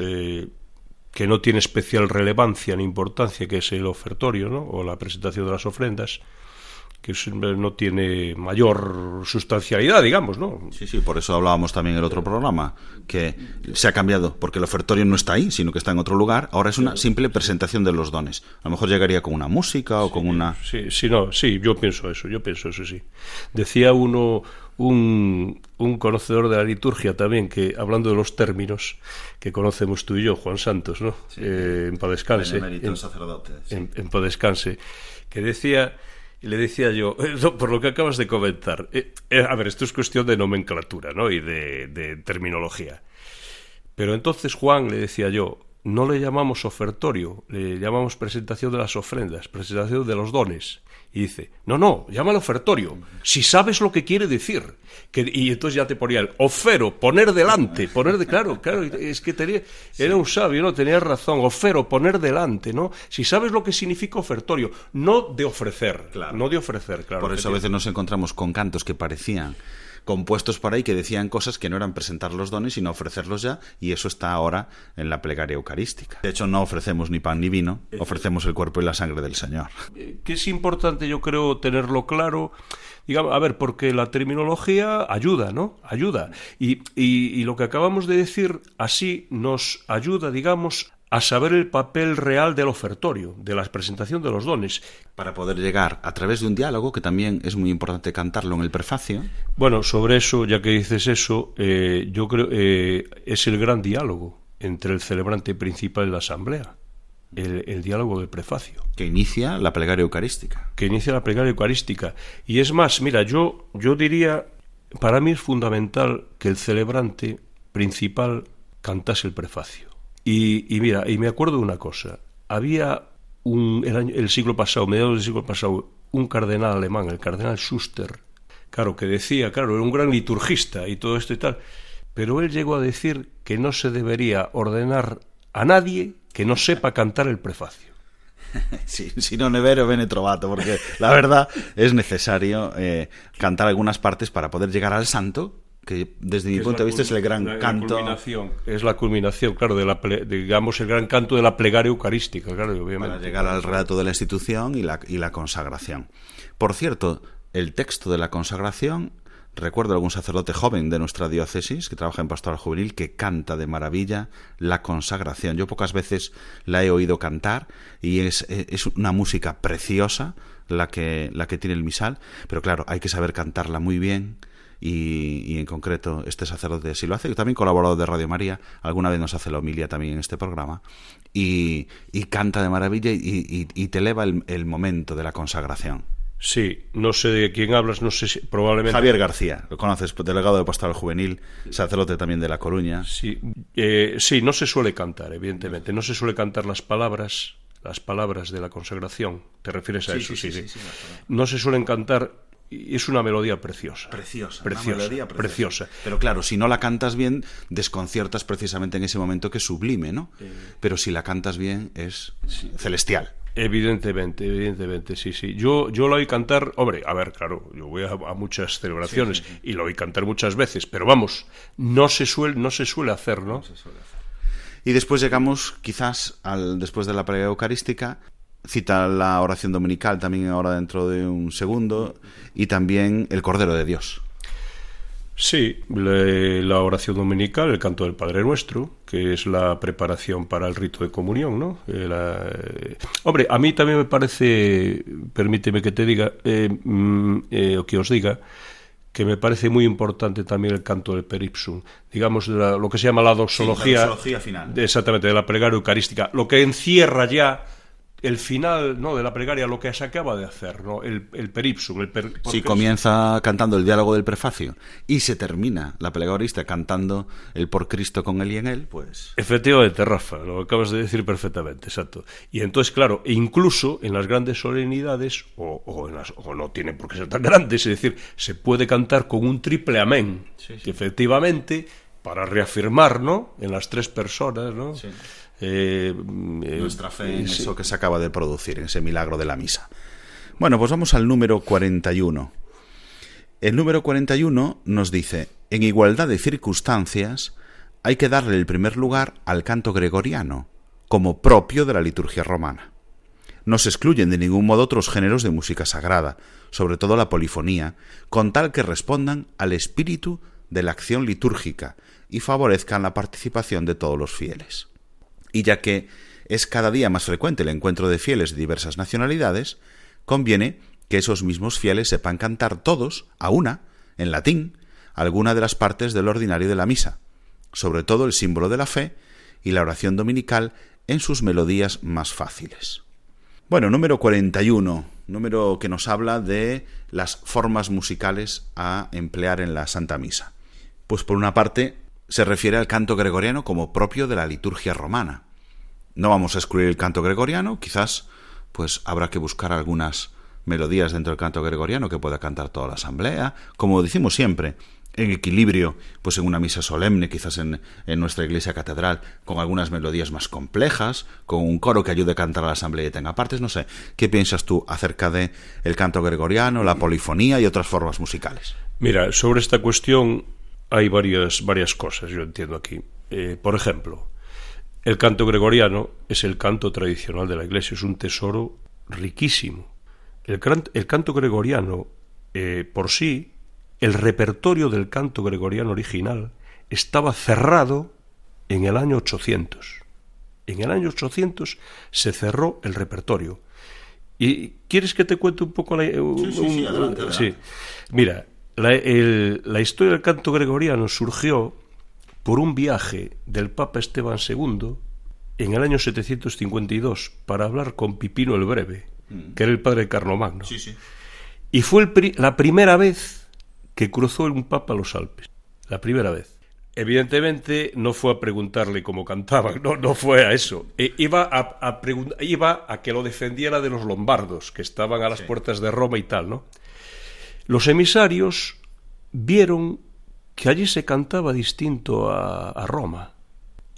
que no tiene especial relevancia ni importancia, que es el ofertorio, ¿no? O la presentación de las ofrendas que no tiene mayor sustancialidad, digamos, ¿no? Sí, sí, por eso hablábamos también en el otro programa, que se ha cambiado, porque el ofertorio no está ahí, sino que está en otro lugar. Ahora es una simple presentación de los dones. A lo mejor llegaría con una música o sí, con una... Sí, sí, no, sí, yo pienso eso, yo pienso eso, sí. Decía uno, un, un conocedor de la liturgia también, que hablando de los términos que conocemos tú y yo, Juan Santos, ¿no? Sí. Eh, en Padescanse. En, sacerdote, sí. en, en Padescanse, que decía y le decía yo, por lo que acabas de comentar, eh, eh, a ver, esto es cuestión de nomenclatura, ¿no? Y de, de, terminología. Pero entonces Juan, le decía yo, no le llamamos ofertorio, le llamamos presentación de las ofrendas, presentación de los dones. Y dice, no, no, llámalo ofertorio, si sabes lo que quiere decir. Que, y entonces ya te ponía el ofero, poner delante, poner de, claro, claro, es que tenía, era un sabio, ¿no? Tenía razón, ofero, poner delante, ¿no? Si sabes lo que significa ofertorio, no de ofrecer, claro. no de ofrecer, claro. Por eso a veces nos encontramos con cantos que parecían compuestos por ahí que decían cosas que no eran presentar los dones, sino ofrecerlos ya, y eso está ahora en la plegaria eucarística. De hecho, no ofrecemos ni pan ni vino, ofrecemos el cuerpo y la sangre del Señor. Que es importante, yo creo, tenerlo claro. Digamos, a ver, porque la terminología ayuda, ¿no? Ayuda. Y, y, y lo que acabamos de decir así nos ayuda, digamos, a saber el papel real del ofertorio, de la presentación de los dones. Para poder llegar a través de un diálogo, que también es muy importante cantarlo en el prefacio. Bueno, sobre eso, ya que dices eso, eh, yo creo eh, es el gran diálogo entre el celebrante principal y la asamblea. El, el, diálogo del prefacio. Que inicia la plegaria eucarística. Que inicia la plegaria eucarística. Y es más, mira, yo, yo diría, para mí es fundamental que el celebrante principal cantase el prefacio. Y, y, mira, y me acuerdo de una cosa. Había un, el, año, el siglo pasado, mediados del siglo pasado, un cardenal alemán, el cardenal Schuster, claro, que decía, claro, era un gran liturgista y todo esto y tal, pero él llegó a decir que no se debería ordenar a nadie que no sepa cantar el prefacio. Sí, si no nevero, bene trovato, porque la verdad es necesario eh, cantar algunas partes para poder llegar al santo que desde mi punto de vista es el gran la, canto. La culminación, es la culminación, claro, de la ple, digamos el gran canto de la plegaria eucarística, claro, obviamente. Para llegar al relato de la institución y la, y la consagración. Por cierto, el texto de la consagración, recuerdo algún sacerdote joven de nuestra diócesis que trabaja en pastoral juvenil que canta de maravilla la consagración. Yo pocas veces la he oído cantar y es, es una música preciosa la que, la que tiene el misal, pero claro, hay que saber cantarla muy bien y, y, en concreto este sacerdote sí lo hace, que también colaborador de Radio María, alguna vez nos hace la homilia también en este programa, y, y canta de maravilla y, y te eleva el, el, momento de la consagración. Sí, no sé de quién hablas, no sé si probablemente... Javier García, lo conoces, delegado de Pastoral Juvenil, sacerdote también de La Coruña. Sí, eh, sí, no se suele cantar, evidentemente, no se suele cantar las palabras las palabras de la consagración, te refieres a sí, eso, sí, sí, sí, No se suelen cantar y es una melodía preciosa. Preciosa. Preciosa, una melodía preciosa. Pero claro, si no la cantas bien, desconciertas precisamente en ese momento que es sublime, ¿no? Eh, Pero si la cantas bien, es celestial. Evidentemente, evidentemente, sí, sí. Yo, yo lo oí cantar, hombre, a ver, claro, yo voy a, a muchas celebraciones Sí, sí, sí. y lo oí cantar muchas veces, pero vamos, no se suele, no se suele hacer, ¿no? se suele hacer. Y después llegamos, quizás, al después de la plegaria eucarística, cita la oración dominical también ahora dentro de un segundo, y también el Cordero de Dios. Sí, le, la oración dominical, el canto del Padre Nuestro, que es la preparación para el rito de comunión, ¿no? Eh, la, eh, hombre, a mí también me parece, permíteme que te diga, eh, mm, o que os diga, que me parece muy importante también el canto del peripsum, digamos, la, lo que se llama la doxología, sí, la doxología final. De, exactamente, de la plegaria eucarística, lo que encierra ya el final ¿no? de la plegaria, lo que se acaba de hacer, ¿no? el, el peripsum. El per... Sí, comienza cantando el diálogo del prefacio y se termina la plegarista cantando el por Cristo con él y en él, pues... Efectivamente, Rafa, lo acabas de decir perfectamente, exacto. Y entonces, claro, e incluso en las grandes solemnidades, o, o, en las, o no tiene por qué ser tan grandes, es decir, se puede cantar con un triple amén, sí, sí. que efectivamente, para reafirmar, ¿no?, en las tres personas, ¿no?, sí. Eh, Nuestra fe en eso que se acaba de producir, en ese milagro de la misa. Bueno, pues vamos al número 41. El número 41 nos dice, en igualdad de circunstancias, hay que darle el primer lugar al canto gregoriano, como propio de la liturgia romana. No se excluyen de ningún modo otros géneros de música sagrada, sobre todo la polifonía, con tal que respondan al espíritu de la acción litúrgica y favorezcan la participación de todos los fieles y ya que es cada día más frecuente el encuentro de fieles de diversas nacionalidades, conviene que esos mismos fieles sepan cantar todos, a una, en latín, alguna de las partes del ordinario de la misa, sobre todo el símbolo de la fe y la oración dominical en sus melodías más fáciles. Bueno, número 41, número que nos habla de las formas musicales a emplear en la Santa Misa. Pues por una parte, se refiere al canto gregoriano como propio de la liturgia romana. No vamos a excluir el canto gregoriano, quizás pues habrá que buscar algunas melodías dentro del canto gregoriano que pueda cantar toda la asamblea, como decimos siempre, en equilibrio, pues en una misa solemne, quizás en, en, nuestra iglesia catedral, con algunas melodías más complejas, con un coro que ayude a cantar a la asamblea y tenga partes, no sé. ¿Qué piensas tú acerca de el canto gregoriano, la polifonía y otras formas musicales? Mira, sobre esta cuestión hay varias, varias cosas, yo entiendo aquí. Eh, por ejemplo, el canto gregoriano es el canto tradicional de la Iglesia, es un tesoro riquísimo. El, el canto gregoriano, eh, por sí, el repertorio del canto gregoriano original estaba cerrado en el año 800. En el año 800 se cerró el repertorio. ¿Y quieres que te cuente un poco la... Sí, sí, sí, adelante, adelante. sí. Mira, la, el, la historia del canto gregoriano surgió por un viaje del Papa Esteban II en el año 752 para hablar con Pipino el Breve, Mm. que era el padre de Carlomagno. Sí, sí. Y fue el pri- la primera vez que cruzó un papa los Alpes. La primera vez. Evidentemente no fue a preguntarle cómo cantaban, no, no fue a eso. E- iba, a, iba a que lo defendiera de los lombardos, que estaban a las puertas de Roma y tal, ¿no? Los emisarios vieron que allí se cantaba distinto a, Roma.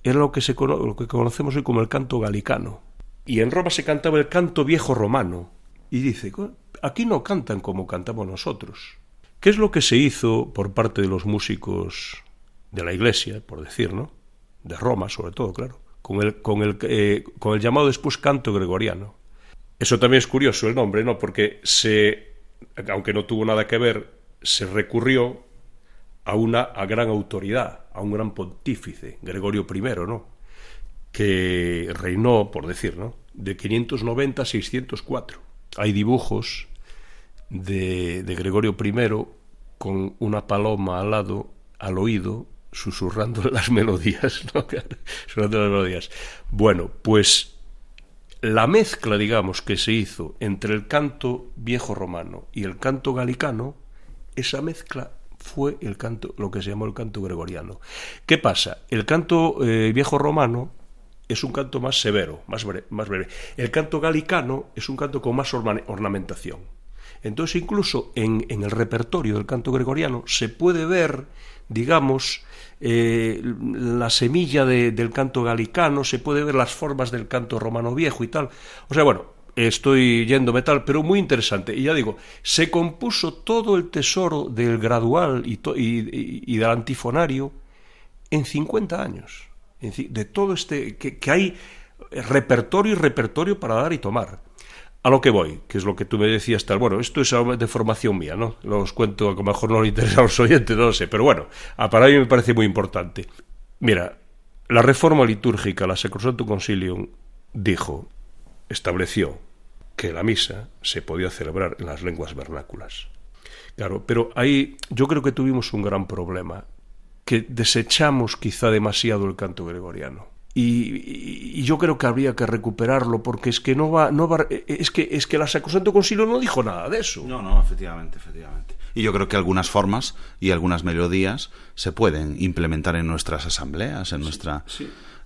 Era lo que, conocemos hoy como el canto galicano. Y en Roma se cantaba el canto viejo romano. Y dice, "Co- aquí no cantan como cantamos nosotros. ¿Qué es lo que se hizo por parte de los músicos de la iglesia, por decir, ¿no? De Roma, sobre todo, claro. Con el, con el, eh, con el llamado después canto gregoriano. Eso también es curioso el nombre, ¿no? Porque se, aunque no tuvo nada que ver, se recurrió a una a gran autoridad, a un gran pontífice, Gregorio I, ¿no? Que reinó, por decir, ¿no? De 590 a 604. Hay dibujos de, de Gregorio I con una paloma al lado, al oído, susurrando las melodías, ¿no? Susurrando las melodías. Bueno, pues la mezcla, digamos, que se hizo entre el canto viejo romano y el canto galicano, esa mezcla fue el canto, lo que se llamó el canto gregoriano. ¿Qué pasa? El canto eh, viejo romano es un canto más severo, más breve, más breve. El canto galicano es un canto con más orna- ornamentación. Entonces, incluso en el repertorio del canto gregoriano se puede ver, digamos, eh, la semilla de- del canto galicano, se puede ver las formas del canto romano viejo y tal. O sea, bueno, estoy yéndome tal, pero muy interesante. Y ya digo, se compuso todo el tesoro del gradual y, del antifonario en 50 años. De todo este. Que hay repertorio y repertorio para dar y tomar. A lo que voy, que es lo que tú me decías, tal. Bueno, esto es de formación mía, ¿no? Lo os cuento, a lo mejor no le interesa a los oyentes, no lo sé. Pero bueno, para mí me parece muy importante. Mira, la reforma litúrgica, la Sacrosanto Concilium, dijo, estableció que la misa se podía celebrar en las lenguas vernáculas. Claro, pero ahí yo creo que tuvimos un gran problema, que desechamos quizá demasiado el canto gregoriano. Y, yo creo que habría que recuperarlo porque es que no va, no va, es que es que la Sacrosanto Concilio no dijo nada de eso. No, no, efectivamente, efectivamente. Y yo creo que algunas formas y algunas melodías se pueden implementar en nuestras asambleas, en nuestra...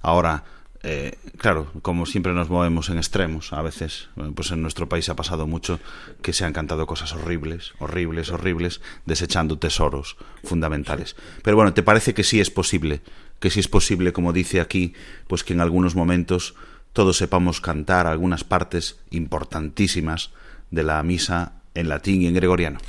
Ahora, eh, claro, como siempre nos movemos en extremos, a veces, eh, pues en nuestro país ha pasado mucho que se han cantado cosas horribles, horribles, horribles, desechando tesoros fundamentales. Pero bueno, ¿te parece que sí es posible? Que sí es posible, como dice aquí, pues que en algunos momentos todos sepamos cantar algunas partes importantísimas de la misa en latín y en gregoriano.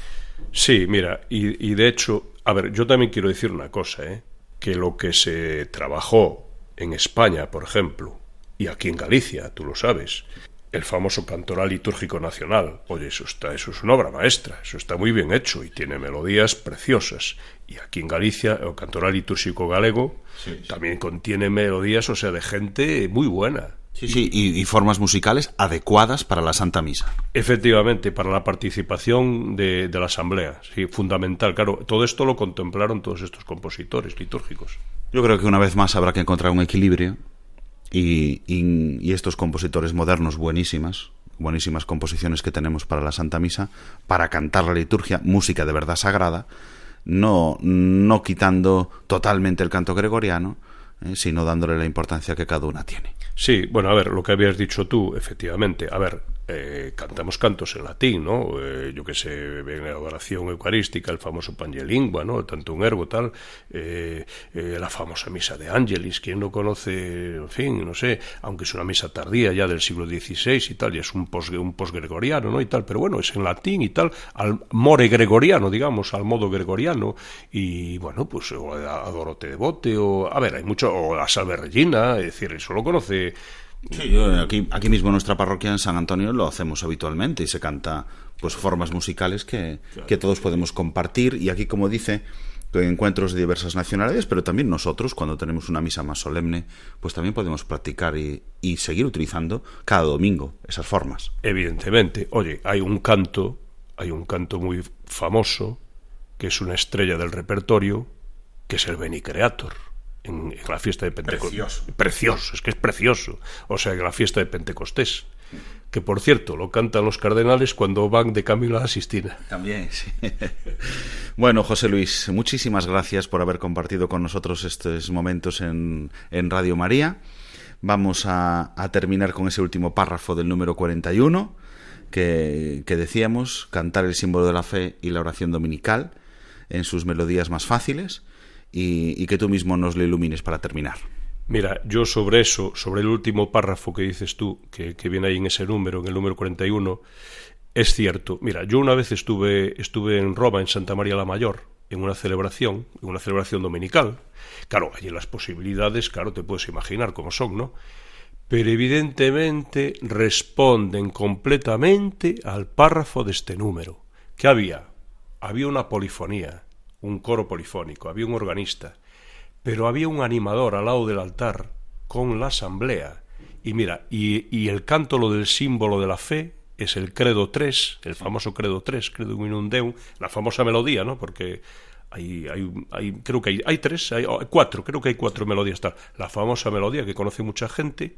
Sí, mira, y, y de hecho, a ver, yo también quiero decir una cosa, ¿eh? que lo que se trabajó en España, por ejemplo, y aquí en Galicia, tú lo sabes, el famoso cantoral litúrgico nacional, oye, eso está, eso es una obra maestra, eso está muy bien hecho y tiene melodías preciosas. Y aquí en Galicia, el cantoral litúrgico galego también contiene melodías, o sea, de gente muy buena. Sí, sí, y, y formas musicales adecuadas para la Santa Misa. Efectivamente, para la participación de, de la Asamblea, sí, fundamental. Claro, todo esto lo contemplaron todos estos compositores litúrgicos. Yo creo que una vez más habrá que encontrar un equilibrio y, y- y estos compositores modernos buenísimas, buenísimas composiciones que tenemos para la Santa Misa, para cantar la liturgia, música de verdad sagrada, no, no quitando totalmente el canto gregoriano, eh, sino dándole la importancia que cada una tiene. Sí, bueno, a ver, lo que habías dicho tú, efectivamente. A ver, eh, cantamos cantos en latín, ¿no? Eh, yo que sé, en la adoración eucarística, el famoso Pangelingua, ¿no? Tanto un ergo tal, eh, eh, la famosa misa de Ángelis, quien no conoce, en fin, no sé, aunque es una misa tardía ya del siglo XVI y tal, y es un pos, un ¿no? Y tal, pero bueno, es en latín y tal, al more gregoriano, digamos, al modo gregoriano, y bueno, pues o a Dorote de Bote, o a ver, hay mucho, o a Salve Regina, es decir, eso lo conoce Sí, yo, aquí, aquí mismo en nuestra parroquia en San Antonio lo hacemos habitualmente y se canta pues formas musicales que, que todos podemos compartir y aquí como dice encuentros de diversas nacionalidades, pero también nosotros cuando tenemos una misa más solemne pues también podemos practicar y, y seguir utilizando cada domingo esas formas. Evidentemente, oye, hay un canto, hay un canto muy famoso que es una estrella del repertorio que es el Beni Creator. En, en, la fiesta de Pentecostés. Precioso. Precioso, es que es precioso. O sea, en la fiesta de Pentecostés. Que por cierto, lo cantan los cardenales cuando van de camino a la Sistina. También, sí. bueno, José Luis, muchísimas gracias por haber compartido con nosotros estos momentos en, en Radio María. Vamos a, a, terminar con ese último párrafo del número 41 que, que decíamos, cantar el símbolo de la fe y la oración dominical en sus melodías más fáciles y, que tú mismo nos lo ilumines para terminar. Mira, yo sobre eso, sobre el último párrafo que dices tú, que, que, viene ahí en ese número, en el número 41, es cierto. Mira, yo una vez estuve, estuve en Roma, en Santa María la Mayor, en una celebración, en una celebración dominical. Claro, allí las posibilidades, claro, te puedes imaginar cómo son, ¿no? Pero evidentemente responden completamente al párrafo de este número. ¿Qué había? Había una polifonía un coro polifónico, había un organista, pero había un animador al lado del altar con la asamblea. Y mira, y, y el canto lo del símbolo de la fe es el credo 3, el famoso credo 3, credo in deum, la famosa melodía, ¿no? Porque hay, hay, creo que hay, hay tres, hay cuatro, creo que hay cuatro melodías tal. La famosa melodía que conoce mucha gente,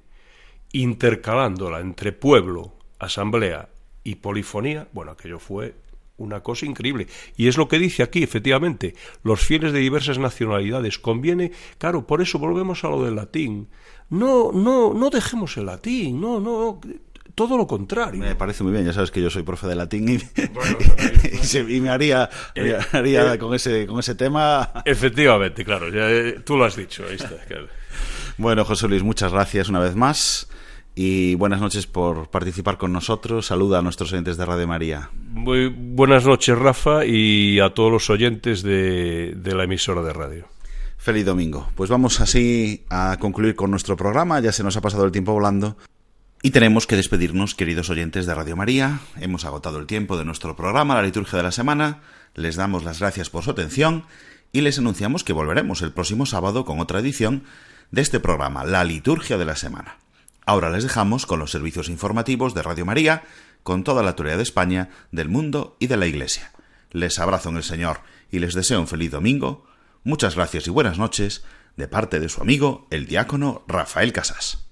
intercalándola entre pueblo, asamblea y polifonía, bueno, aquello fue una cosa increíble. Y es lo que dice aquí, efectivamente, los fieles de diversas nacionalidades. Conviene, claro, por eso volvemos a lo del latín. No, no, no dejemos el latín, no, no, todo lo contrario. Me parece muy bien, ya sabes que yo soy profe de latín y, bueno, y, se, y me haría, eh, haría eh, con, ese, con ese tema. Efectivamente, claro, ya, eh, tú lo has dicho, ahí está. Claro. Bueno, José Luis, muchas gracias una vez más y buenas noches por participar con nosotros. Saluda a nuestros oyentes de Radio María. Muy buenas noches, Rafa, y a todos los oyentes de, de, la emisora de radio. Feliz domingo. Pues vamos así a concluir con nuestro programa. Ya se nos ha pasado el tiempo volando. Y tenemos que despedirnos, queridos oyentes de Radio María. Hemos agotado el tiempo de nuestro programa, la liturgia de la semana. Les damos las gracias por su atención y les anunciamos que volveremos el próximo sábado con otra edición de este programa, la liturgia de la semana. Ahora les dejamos con los servicios informativos de Radio María, con toda la autoridad de España, del mundo y de la Iglesia. Les abrazo en el Señor y les deseo un feliz domingo. Muchas gracias y buenas noches de parte de su amigo, el diácono Rafael Casas.